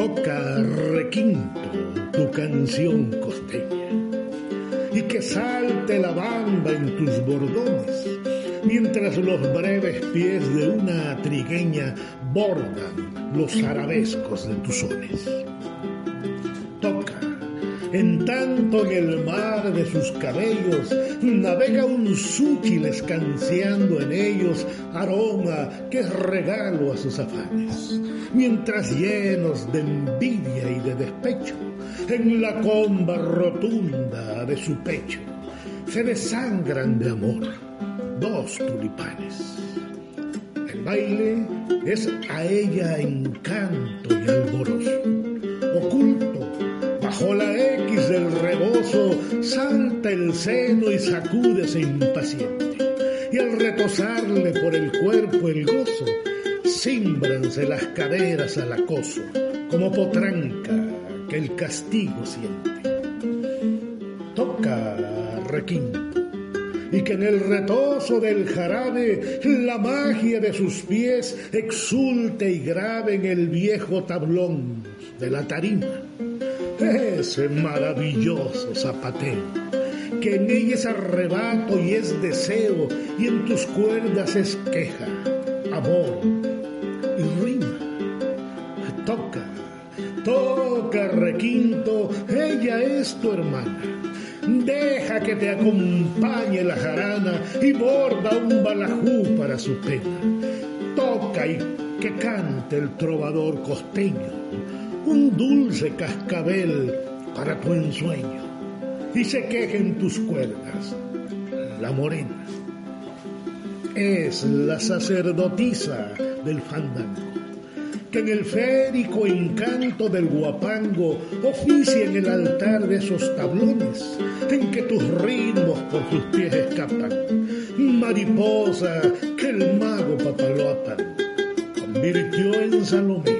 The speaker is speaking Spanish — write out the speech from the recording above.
Toca requinto tu canción costeña y que salte la bamba en tus bordones mientras los breves pies de una trigueña bordan los arabescos de tus sones. En tanto en el mar de sus cabellos navega un súchil escanciando en ellos aroma que es regalo a sus afanes, mientras llenos de envidia y de despecho, en la comba rotunda de su pecho, se desangran de amor dos tulipanes. El baile es a ella encanto y alborozo. Oculto, bajo la del rebozo, salta el seno y sacúdese impaciente. Y al retosarle por el cuerpo el gozo, címbranse las caderas al acoso, como potranca que el castigo siente. Toca requinto y que en el retozo del jarabe la magia de sus pies exulte y grabe en el viejo tablón de la tarima. Ese maravilloso zapateo, que en ella es arrebato y es deseo, y en tus cuerdas es queja, amor y rima. Toca, toca, requinto, ella es tu hermana Deja que te acompañe la jarana y borda un balajú para su pena. Toca y que cante el trovador costeño, un dulce cascabel para tu ensueño. Y se quejen tus cuerdas, la morena. Es la sacerdotisa del fandango que en el férico encanto del guapango oficia en el altar de esos tablones en que tus ritmos por sus pies escapan. Mariposa que el mago papaloapan convirtió en Salomé